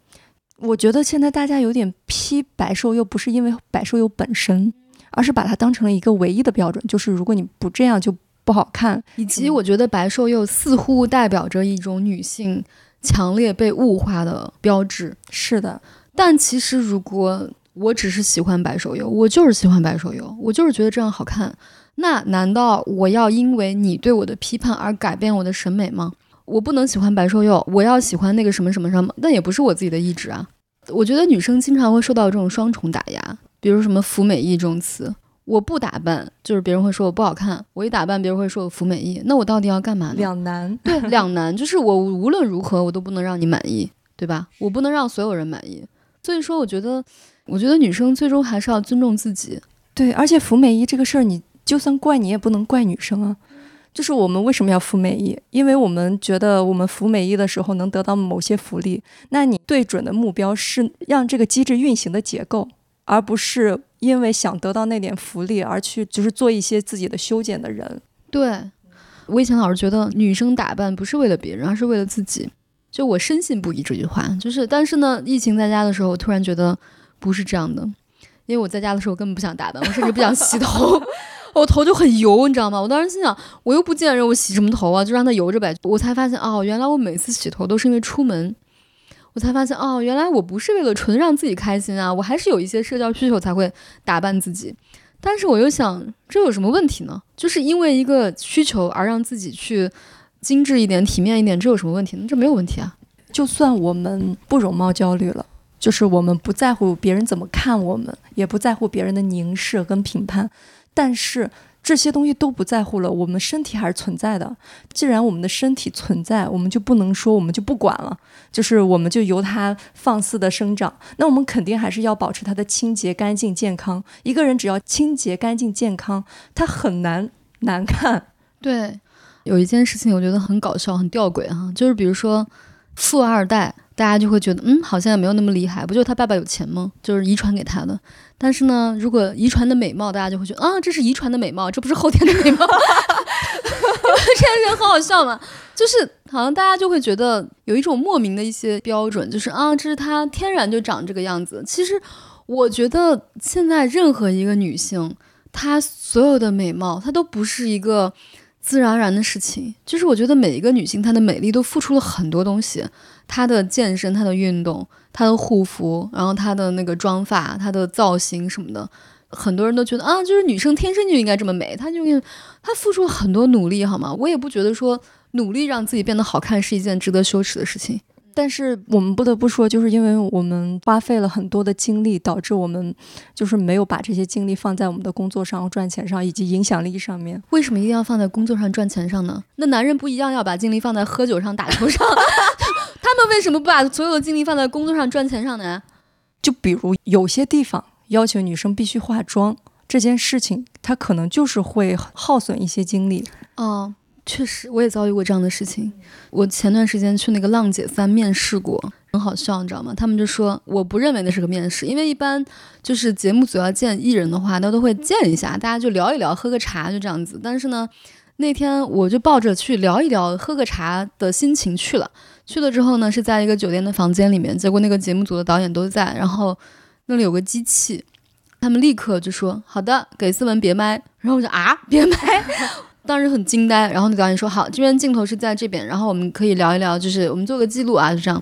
我觉得现在大家有点批白瘦又，不是因为白瘦幼本身，而是把它当成了一个唯一的标准，就是如果你不这样就不好看。以及我觉得白瘦幼似乎代表着一种女性强烈被物化的标志。是的，但其实如果。我只是喜欢白瘦幼，我就是喜欢白瘦幼，我就是觉得这样好看。那难道我要因为你对我的批判而改变我的审美吗？我不能喜欢白瘦幼，我要喜欢那个什么什么什么，那也不是我自己的意志啊。我觉得女生经常会受到这种双重打压，比如什么“服美役”这种词，我不打扮就是别人会说我不好看，我一打扮别人会说我服美役，那我到底要干嘛呢？两难，对，两难，就是我无论如何我都不能让你满意，对吧？我不能让所有人满意。所以说，我觉得，我觉得女生最终还是要尊重自己。对，而且服美役这个事儿，你就算怪你也不能怪女生啊。就是我们为什么要服美役？因为我们觉得我们服美役的时候能得到某些福利。那你对准的目标是让这个机制运行的结构，而不是因为想得到那点福利而去就是做一些自己的修剪的人。对，我以前老是觉得女生打扮不是为了别人，而是为了自己。就我深信不疑这句话。就是，但是呢，疫情在家的时候，突然觉得不是这样的。因为我在家的时候根本不想打扮，我甚至不想洗头。我头就很油，你知道吗？我当时心想，我又不见人，我洗什么头啊？就让它油着呗。我才发现，哦，原来我每次洗头都是因为出门。我才发现，哦，原来我不是为了纯让自己开心啊，我还是有一些社交需求才会打扮自己。但是我又想，这有什么问题呢？就是因为一个需求而让自己去精致一点、体面一点，这有什么问题呢？这没有问题啊。就算我们不容貌焦虑了，就是我们不在乎别人怎么看我们，也不在乎别人的凝视跟评判。但是这些东西都不在乎了，我们身体还是存在的。既然我们的身体存在，我们就不能说我们就不管了，就是我们就由它放肆的生长。那我们肯定还是要保持它的清洁、干净、健康。一个人只要清洁、干净、健康，他很难难看。对，有一件事情我觉得很搞笑、很吊诡哈，就是比如说富二代。大家就会觉得，嗯，好像也没有那么厉害，不就他爸爸有钱吗？就是遗传给他的。但是呢，如果遗传的美貌，大家就会觉得，啊，这是遗传的美貌，这不是后天的美貌。这些人很好笑嘛，就是好像大家就会觉得有一种莫名的一些标准，就是啊，这是她天然就长这个样子。其实，我觉得现在任何一个女性，她所有的美貌，她都不是一个自然而然的事情。就是我觉得每一个女性，她的美丽都付出了很多东西。她的健身，她的运动，她的护肤，然后她的那个妆发，她的造型什么的，很多人都觉得啊，就是女生天生就应该这么美。她就她付出了很多努力，好吗？我也不觉得说努力让自己变得好看是一件值得羞耻的事情。但是我们不得不说，就是因为我们花费了很多的精力，导致我们就是没有把这些精力放在我们的工作上、赚钱上以及影响力上面。为什么一定要放在工作上赚钱上呢？那男人不一样，要把精力放在喝酒上、打球上。他们为什么不把所有的精力放在工作上赚钱上呢？就比如有些地方要求女生必须化妆这件事情，它可能就是会耗损一些精力。哦。确实，我也遭遇过这样的事情。我前段时间去那个浪姐三面试过，很好笑，你知道吗？他们就说我不认为那是个面试，因为一般就是节目组要见艺人的话，那都会见一下，大家就聊一聊，喝个茶，就这样子。但是呢，那天我就抱着去聊一聊、喝个茶的心情去了。去了之后呢，是在一个酒店的房间里面，结果那个节目组的导演都在，然后那里有个机器，他们立刻就说：“好的，给思文别麦。”然后我就啊，别麦。当时很惊呆，然后那导演说：“好，这边镜头是在这边，然后我们可以聊一聊，就是我们做个记录啊，就这样。”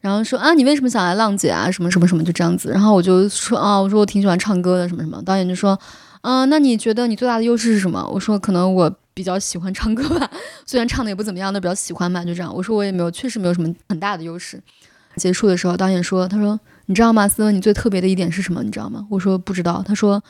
然后说：“啊，你为什么想来浪姐啊？什么什么什么，就这样子。”然后我就说：“啊，我说我挺喜欢唱歌的，什么什么。”导演就说：“嗯，那你觉得你最大的优势是什么？”我说：“可能我比较喜欢唱歌吧，虽然唱的也不怎么样，但比较喜欢吧，就这样。”我说：“我也没有，确实没有什么很大的优势。”结束的时候，导演说：“他说，你知道吗，思文，你最特别的一点是什么？你知道吗？”我说：“不知道。”他说：“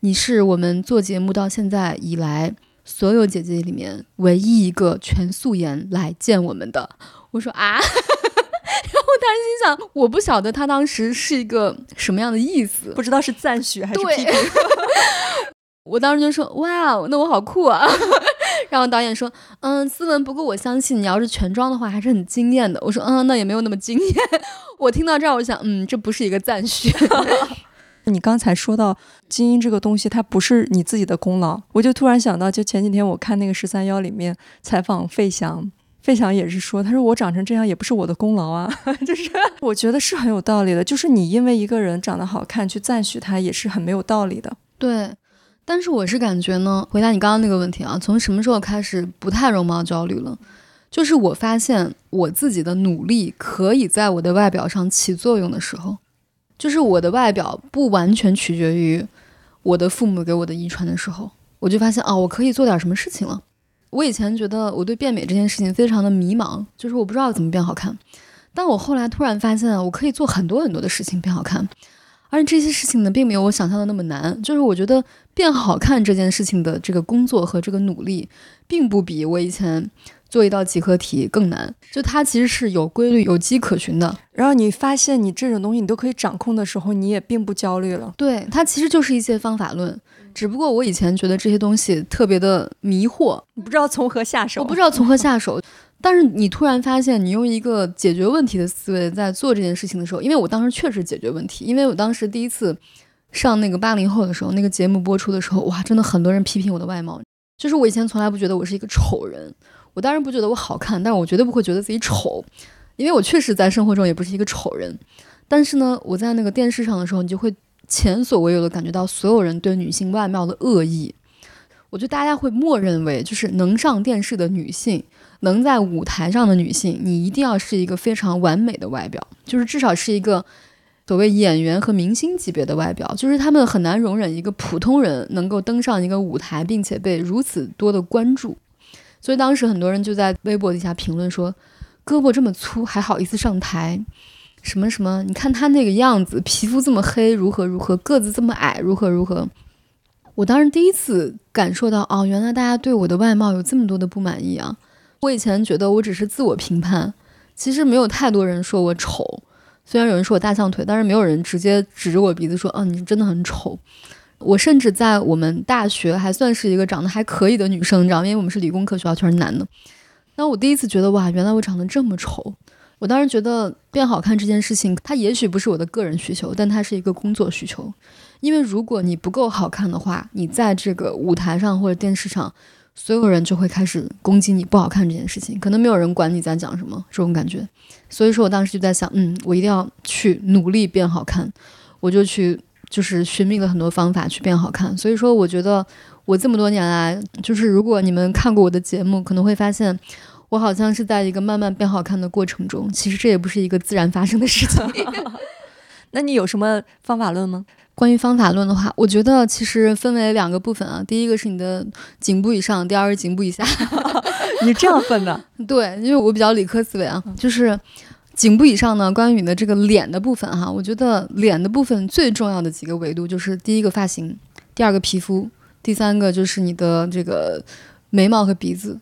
你是我们做节目到现在以来。”所有姐姐里面唯一一个全素颜来见我们的，我说啊，然后我当时心想，我不晓得他当时是一个什么样的意思，不知道是赞许还是批评。我当时就说哇，那我好酷啊。然后导演说，嗯，思文，不过我相信你要是全妆的话，还是很惊艳的。我说，嗯，那也没有那么惊艳。我听到这儿，我想，嗯，这不是一个赞许。你刚才说到精英这个东西，它不是你自己的功劳，我就突然想到，就前几天我看那个十三幺里面采访费翔，费翔也是说，他说我长成这样也不是我的功劳啊，就是我觉得是很有道理的，就是你因为一个人长得好看去赞许他也是很没有道理的。对，但是我是感觉呢，回答你刚刚那个问题啊，从什么时候开始不太容貌焦虑了？就是我发现我自己的努力可以在我的外表上起作用的时候。就是我的外表不完全取决于我的父母给我的遗传的时候，我就发现啊，我可以做点什么事情了。我以前觉得我对变美这件事情非常的迷茫，就是我不知道怎么变好看。但我后来突然发现，我可以做很多很多的事情变好看，而且这些事情呢，并没有我想象的那么难。就是我觉得变好看这件事情的这个工作和这个努力，并不比我以前做一道几何题更难。就它其实是有规律、有迹可循的。然后你发现你这种东西你都可以掌控的时候，你也并不焦虑了。对，它其实就是一些方法论。只不过我以前觉得这些东西特别的迷惑，你不知道从何下手。我不知道从何下手。但是你突然发现，你用一个解决问题的思维在做这件事情的时候，因为我当时确实解决问题，因为我当时第一次上那个八零后的时候，那个节目播出的时候，哇，真的很多人批评我的外貌，就是我以前从来不觉得我是一个丑人，我当然不觉得我好看，但是我绝对不会觉得自己丑，因为我确实在生活中也不是一个丑人。但是呢，我在那个电视上的时候，你就会前所未有的感觉到所有人对女性外貌的恶意，我觉得大家会默认为，就是能上电视的女性。能在舞台上的女性，你一定要是一个非常完美的外表，就是至少是一个所谓演员和明星级别的外表，就是他们很难容忍一个普通人能够登上一个舞台，并且被如此多的关注。所以当时很多人就在微博底下评论说：“胳膊这么粗还好意思上台？什么什么？你看他那个样子，皮肤这么黑，如何如何？个子这么矮，如何如何？”我当时第一次感受到，哦，原来大家对我的外貌有这么多的不满意啊！我以前觉得我只是自我评判，其实没有太多人说我丑。虽然有人说我大象腿，但是没有人直接指着我鼻子说：“嗯，你真的很丑。”我甚至在我们大学还算是一个长得还可以的女生，你知道？因为我们是理工科学校，全是男的。那我第一次觉得哇，原来我长得这么丑。我当时觉得变好看这件事情，它也许不是我的个人需求，但它是一个工作需求。因为如果你不够好看的话，你在这个舞台上或者电视上。所有人就会开始攻击你不好看这件事情，可能没有人管你在讲什么这种感觉。所以说我当时就在想，嗯，我一定要去努力变好看，我就去就是寻觅了很多方法去变好看。所以说，我觉得我这么多年来，就是如果你们看过我的节目，可能会发现我好像是在一个慢慢变好看的过程中。其实这也不是一个自然发生的事情。那你有什么方法论吗？关于方法论的话，我觉得其实分为两个部分啊。第一个是你的颈部以上，第二是颈部以下。你这样分的？对，因为我比较理科思维啊。就是颈部以上呢，关于你的这个脸的部分哈，我觉得脸的部分最重要的几个维度就是第一个发型，第二个皮肤，第三个就是你的这个眉毛和鼻子。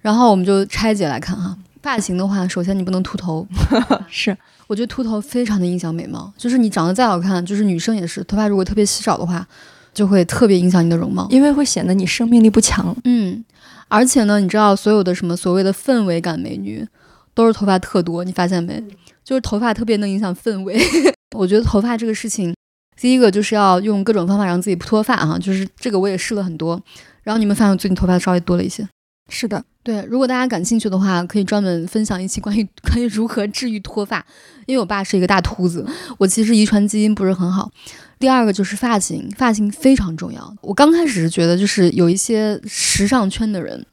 然后我们就拆解来看哈。发型的话，首先你不能秃头，是。我觉得秃头非常的影响美貌，就是你长得再好看，就是女生也是，头发如果特别稀少的话，就会特别影响你的容貌，因为会显得你生命力不强。嗯，而且呢，你知道所有的什么所谓的氛围感美女，都是头发特多，你发现没？就是头发特别能影响氛围。我觉得头发这个事情，第一个就是要用各种方法让自己不脱发哈，就是这个我也试了很多，然后你们发现我最近头发稍微多了一些。是的，对，如果大家感兴趣的话，可以专门分享一期关于 关于如何治愈脱发。因为我爸是一个大秃子，我其实遗传基因不是很好。第二个就是发型，发型非常重要。我刚开始是觉得，就是有一些时尚圈的人，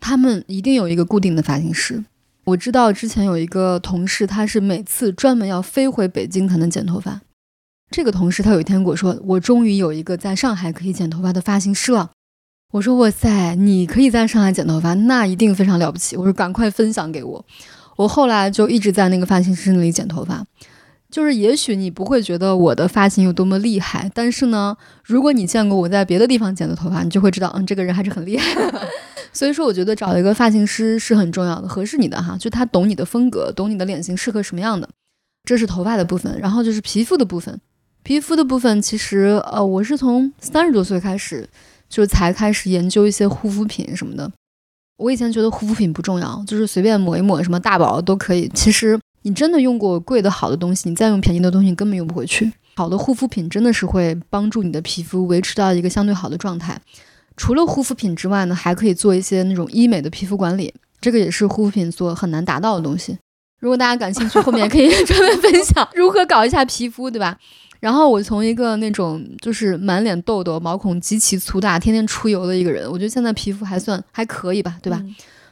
他们一定有一个固定的发型师。我知道之前有一个同事，他是每次专门要飞回北京才能剪头发。这个同事他有一天跟我说：“我终于有一个在上海可以剪头发的发型师了。”我说哇塞，你可以在上海剪头发，那一定非常了不起。我说赶快分享给我。我后来就一直在那个发型师那里剪头发。就是也许你不会觉得我的发型有多么厉害，但是呢，如果你见过我在别的地方剪的头发，你就会知道，嗯，这个人还是很厉害。所以说，我觉得找一个发型师是很重要的，合适你的哈，就他懂你的风格，懂你的脸型适合什么样的。这是头发的部分，然后就是皮肤的部分。皮肤的部分其实呃，我是从三十多岁开始。就才开始研究一些护肤品什么的。我以前觉得护肤品不重要，就是随便抹一抹，什么大宝都可以。其实你真的用过贵的好的东西，你再用便宜的东西，根本用不回去。好的护肤品真的是会帮助你的皮肤维持到一个相对好的状态。除了护肤品之外呢，还可以做一些那种医美的皮肤管理，这个也是护肤品所很难达到的东西。如果大家感兴趣，后面可以 专门分享如何搞一下皮肤，对吧？然后我从一个那种就是满脸痘痘、毛孔极其粗大、天天出油的一个人，我觉得现在皮肤还算还可以吧，对吧？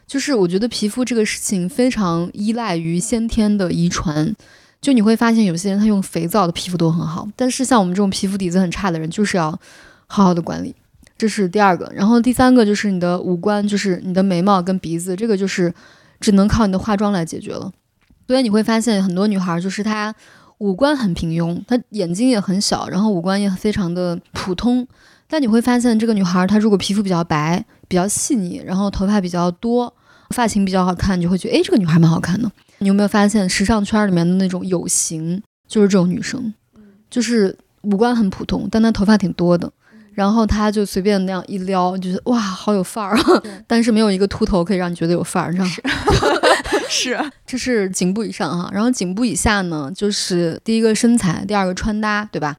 就是我觉得皮肤这个事情非常依赖于先天的遗传，就你会发现有些人他用肥皂的皮肤都很好，但是像我们这种皮肤底子很差的人，就是要好好的管理。这是第二个，然后第三个就是你的五官，就是你的眉毛跟鼻子，这个就是只能靠你的化妆来解决了。所以你会发现很多女孩就是她五官很平庸，她眼睛也很小，然后五官也非常的普通。但你会发现这个女孩她如果皮肤比较白、比较细腻，然后头发比较多，发型比较好看，你就会觉得哎，这个女孩蛮好看的。你有没有发现时尚圈里面的那种有型，就是这种女生，就是五官很普通，但她头发挺多的。然后他就随便那样一撩，就是哇，好有范儿啊！但是没有一个秃头可以让你觉得有范儿，你知道吗？是，这是颈部以上哈，然后颈部以下呢，就是第一个身材，第二个穿搭，对吧？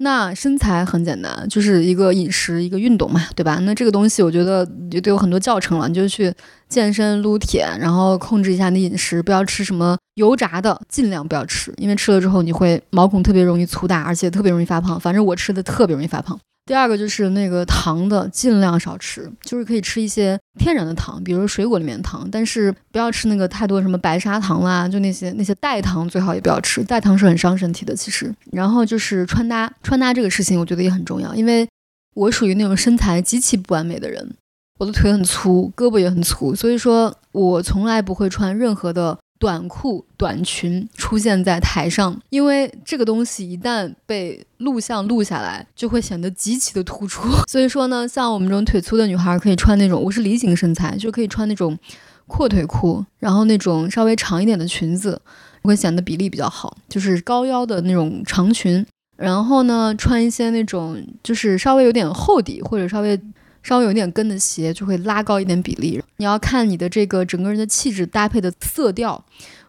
那身材很简单，就是一个饮食，一个运动嘛，对吧？那这个东西我觉得也都有很多教程了，你就去健身、撸铁，然后控制一下你饮食，不要吃什么油炸的，尽量不要吃，因为吃了之后你会毛孔特别容易粗大，而且特别容易发胖。反正我吃的特别容易发胖。第二个就是那个糖的，尽量少吃，就是可以吃一些天然的糖，比如水果里面的糖，但是不要吃那个太多什么白砂糖啦，就那些那些代糖最好也不要吃，代糖是很伤身体的。其实，然后就是穿搭，穿搭这个事情我觉得也很重要，因为我属于那种身材极其不完美的人，我的腿很粗，胳膊也很粗，所以说我从来不会穿任何的。短裤、短裙出现在台上，因为这个东西一旦被录像录下来，就会显得极其的突出。所以说呢，像我们这种腿粗的女孩，可以穿那种，我是梨形身材，就可以穿那种阔腿裤，然后那种稍微长一点的裙子，会显得比例比较好，就是高腰的那种长裙。然后呢，穿一些那种就是稍微有点厚底或者稍微。稍微有点跟的鞋就会拉高一点比例。你要看你的这个整个人的气质搭配的色调，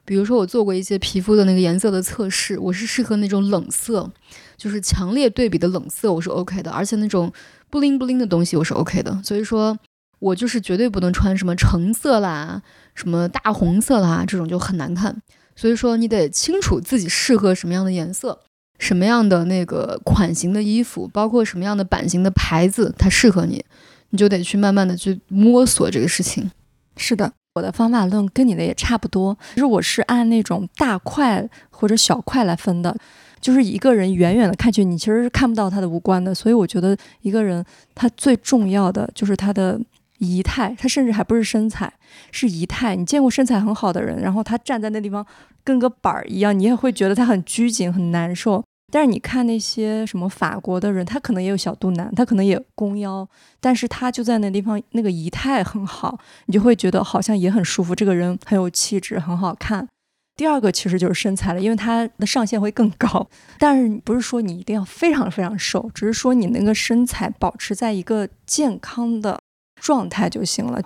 比如说我做过一些皮肤的那个颜色的测试，我是适合那种冷色，就是强烈对比的冷色，我是 OK 的。而且那种布灵布灵的东西我是 OK 的。所以说，我就是绝对不能穿什么橙色啦、什么大红色啦，这种就很难看。所以说，你得清楚自己适合什么样的颜色。什么样的那个款型的衣服，包括什么样的版型的牌子，它适合你，你就得去慢慢的去摸索这个事情。是的，我的方法论跟你的也差不多，其实我是按那种大块或者小块来分的，就是一个人远远的看去，你其实是看不到他的五官的，所以我觉得一个人他最重要的就是他的仪态，他甚至还不是身材，是仪态。你见过身材很好的人，然后他站在那地方跟个板儿一样，你也会觉得他很拘谨、很难受。但是你看那些什么法国的人，他可能也有小肚腩，他可能也弓腰，但是他就在那地方，那个仪态很好，你就会觉得好像也很舒服，这个人很有气质，很好看。第二个其实就是身材了，因为他的上限会更高。但是不是说你一定要非常非常瘦，只是说你那个身材保持在一个健康的状态就行了。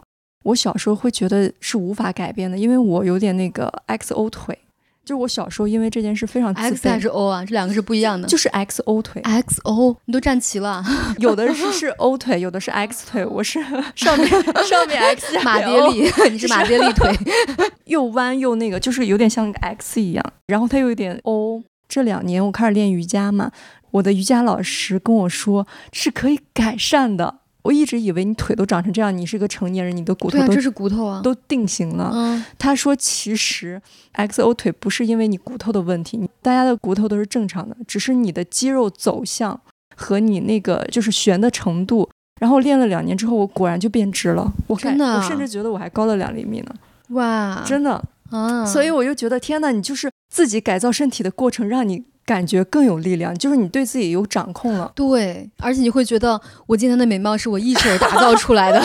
我小时候会觉得是无法改变的，因为我有点那个 XO 腿。就是我小时候因为这件事非常 X 还是 O 啊？这两个是不一样的。就是 X O 腿，X O 你都站齐了。有的是是 O 腿，有的是 X 腿。我是 上面上面 X 马爹利，你是马爹利腿，又弯又那个，就是有点像 X 一样。然后它又有一点 O。这两年我开始练瑜伽嘛，我的瑜伽老师跟我说是可以改善的。我一直以为你腿都长成这样，你是个成年人，你的骨头都这是骨头啊，都定型了。嗯，他说其实 XO 腿不是因为你骨头的问题，大家的骨头都是正常的，只是你的肌肉走向和你那个就是悬的程度。然后练了两年之后，我果然就变直了。我真的，我甚至觉得我还高了两厘米呢。哇，真的啊！所以我就觉得天呐，你就是自己改造身体的过程，让你。感觉更有力量，就是你对自己有掌控了。对，而且你会觉得我今天的美貌是我一手打造出来的，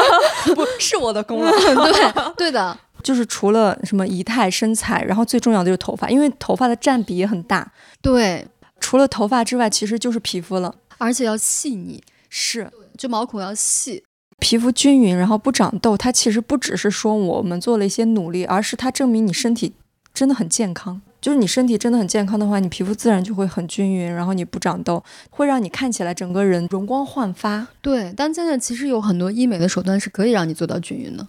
不是我的功劳。对，对的，就是除了什么仪态、身材，然后最重要的就是头发，因为头发的占比也很大。对，除了头发之外，其实就是皮肤了，而且要细腻，是，就毛孔要细，皮肤均匀，然后不长痘。它其实不只是说我们做了一些努力，而是它证明你身体真的很健康。就是你身体真的很健康的话，你皮肤自然就会很均匀，然后你不长痘，会让你看起来整个人容光焕发。对，但现在其实有很多医美的手段是可以让你做到均匀的。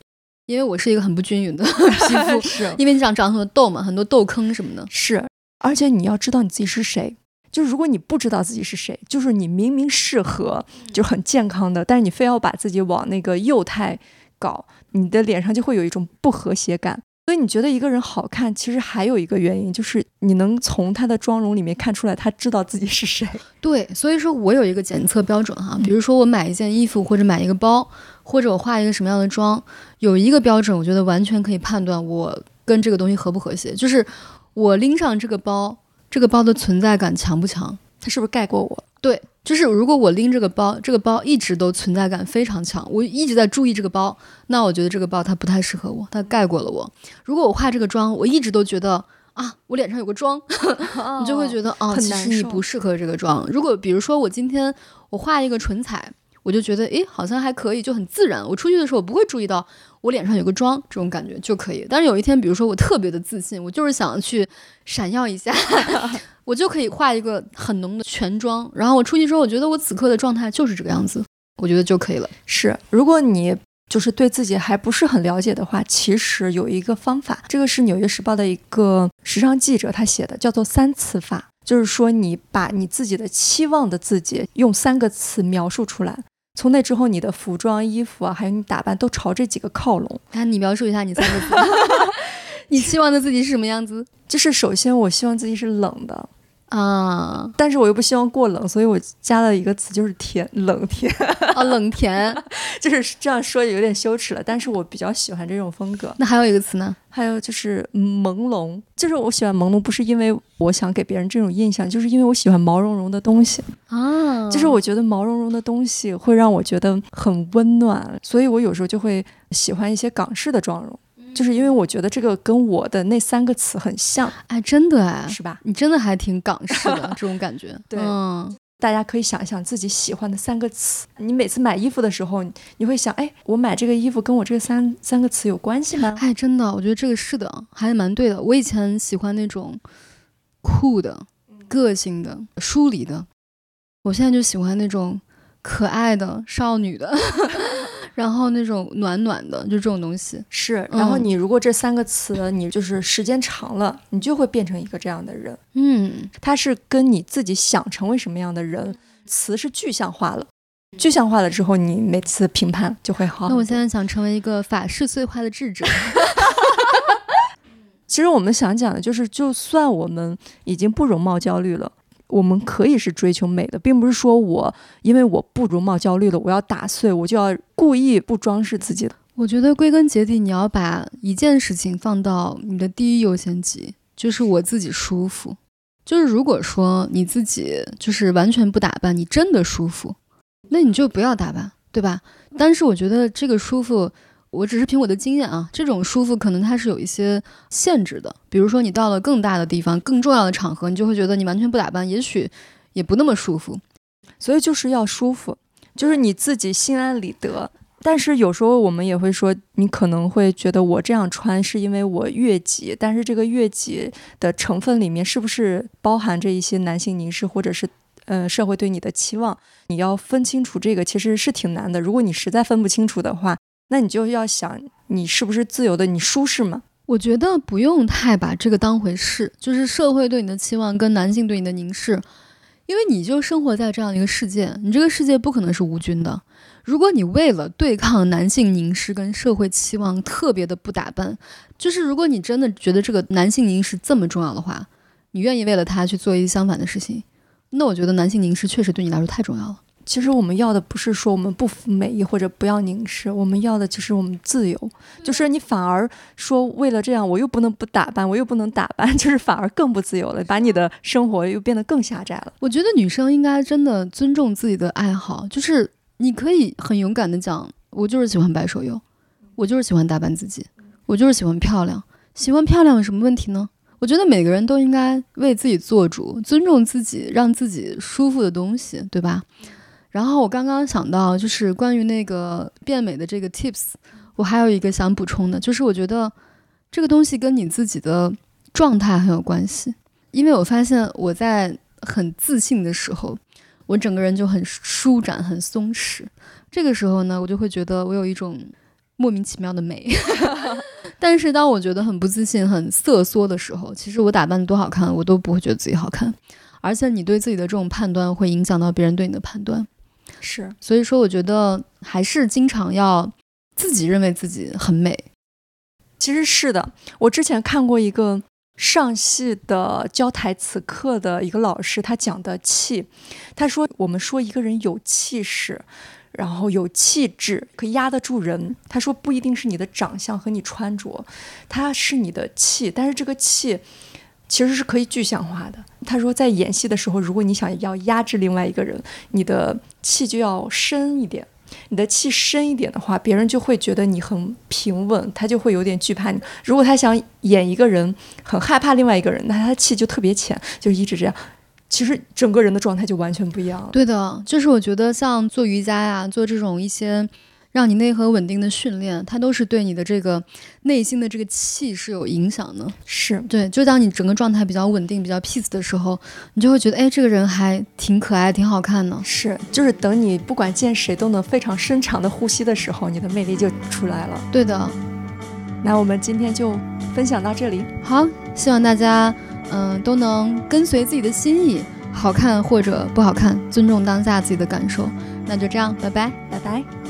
因为我是一个很不均匀的 皮肤，是因为你长长很多痘嘛，很多痘坑什么的。是，而且你要知道你自己是谁。就是如果你不知道自己是谁，就是你明明适合就很健康的，但是你非要把自己往那个幼态搞，你的脸上就会有一种不和谐感。所所以你觉得一个人好看，其实还有一个原因，就是你能从他的妆容里面看出来，他知道自己是谁。对，所以说我有一个检测标准哈，比如说我买一件衣服或者买一个包，或者我化一个什么样的妆，有一个标准，我觉得完全可以判断我跟这个东西合不和谐，就是我拎上这个包，这个包的存在感强不强，它是不是盖过我？对。就是如果我拎这个包，这个包一直都存在感非常强，我一直在注意这个包，那我觉得这个包它不太适合我，它盖过了我。如果我化这个妆，我一直都觉得啊，我脸上有个妆，你就会觉得啊，其实你不适合这个妆。如果比如说我今天我画一个唇彩，我就觉得诶，好像还可以，就很自然。我出去的时候我不会注意到我脸上有个妆，这种感觉就可以。但是有一天，比如说我特别的自信，我就是想去闪耀一下。我就可以画一个很浓的全妆，然后我出去之后，我觉得我此刻的状态就是这个样子，我觉得就可以了。是，如果你就是对自己还不是很了解的话，其实有一个方法，这个是《纽约时报》的一个时尚记者他写的，叫做三词法，就是说你把你自己的期望的自己用三个词描述出来，从那之后你的服装、衣服啊，还有你打扮都朝这几个靠拢。那你描述一下你三个字。你期望的自己是什么样子？就是首先，我希望自己是冷的啊，但是我又不希望过冷，所以我加了一个词，就是甜，冷甜啊，冷甜，就是这样说有点羞耻了，但是我比较喜欢这种风格。那还有一个词呢？还有就是朦胧，就是我喜欢朦胧，不是因为我想给别人这种印象，就是因为我喜欢毛茸茸的东西啊，就是我觉得毛茸茸的东西会让我觉得很温暖，所以我有时候就会喜欢一些港式的妆容。就是因为我觉得这个跟我的那三个词很像，哎，真的哎，是吧？你真的还挺港式的这种感觉。对，大家可以想一想自己喜欢的三个词。你每次买衣服的时候，你会想，哎，我买这个衣服跟我这三三个词有关系吗？哎，真的，我觉得这个是的，还蛮对的。我以前喜欢那种酷的、个性的、疏离的，我现在就喜欢那种可爱的、少女的。然后那种暖暖的，就这种东西是。然后你如果这三个词，你就是时间长了，你就会变成一个这样的人。嗯，它是跟你自己想成为什么样的人，词是具象化了。具象化了之后，你每次评判就会好。那我现在想成为一个法式碎花的智者。其实我们想讲的就是，就算我们已经不容貌焦虑了。我们可以是追求美的，并不是说我因为我不容貌焦虑了，我要打碎，我就要故意不装饰自己的。我觉得归根结底，你要把一件事情放到你的第一优先级，就是我自己舒服。就是如果说你自己就是完全不打扮，你真的舒服，那你就不要打扮，对吧？但是我觉得这个舒服。我只是凭我的经验啊，这种舒服可能它是有一些限制的。比如说，你到了更大的地方、更重要的场合，你就会觉得你完全不打扮，也许也不那么舒服。所以就是要舒服，就是你自己心安理得。但是有时候我们也会说，你可能会觉得我这样穿是因为我悦己，但是这个悦己的成分里面是不是包含着一些男性凝视，或者是呃社会对你的期望？你要分清楚这个其实是挺难的。如果你实在分不清楚的话，那你就要想，你是不是自由的？你舒适吗？我觉得不用太把这个当回事，就是社会对你的期望跟男性对你的凝视，因为你就生活在这样一个世界，你这个世界不可能是无菌的。如果你为了对抗男性凝视跟社会期望，特别的不打扮，就是如果你真的觉得这个男性凝视这么重要的话，你愿意为了他去做一些相反的事情，那我觉得男性凝视确实对你来说太重要了。其实我们要的不是说我们不服美意或者不要凝视，我们要的就是我们自由。就是你反而说为了这样，我又不能不打扮，我又不能打扮，就是反而更不自由了，把你的生活又变得更狭窄了。我觉得女生应该真的尊重自己的爱好，就是你可以很勇敢的讲，我就是喜欢白手游，我就是喜欢打扮自己，我就是喜欢漂亮。喜欢漂亮有什么问题呢？我觉得每个人都应该为自己做主，尊重自己，让自己舒服的东西，对吧？然后我刚刚想到，就是关于那个变美的这个 tips，我还有一个想补充的，就是我觉得这个东西跟你自己的状态很有关系。因为我发现我在很自信的时候，我整个人就很舒展、很松弛。这个时候呢，我就会觉得我有一种莫名其妙的美。但是当我觉得很不自信、很瑟缩的时候，其实我打扮的多好看，我都不会觉得自己好看。而且你对自己的这种判断，会影响到别人对你的判断。是，所以说，我觉得还是经常要自己认为自己很美。其实是的，我之前看过一个上戏的教台词课的一个老师，他讲的气，他说我们说一个人有气势，然后有气质，可以压得住人。他说不一定是你的长相和你穿着，他是你的气，但是这个气其实是可以具象化的。他说在演戏的时候，如果你想要压制另外一个人，你的气就要深一点。你的气深一点的话，别人就会觉得你很平稳，他就会有点惧怕你。如果他想演一个人很害怕另外一个人，那他的气就特别浅，就一直这样。其实整个人的状态就完全不一样了。对的，就是我觉得像做瑜伽呀，做这种一些。让你内核稳定的训练，它都是对你的这个内心的这个气是有影响的。是对，就当你整个状态比较稳定、比较 peace 的时候，你就会觉得，哎，这个人还挺可爱、挺好看的。是，就是等你不管见谁都能非常深长的呼吸的时候，你的魅力就出来了。对的。那我们今天就分享到这里。好，希望大家嗯都能跟随自己的心意，好看或者不好看，尊重当下自己的感受。那就这样，拜拜，拜拜。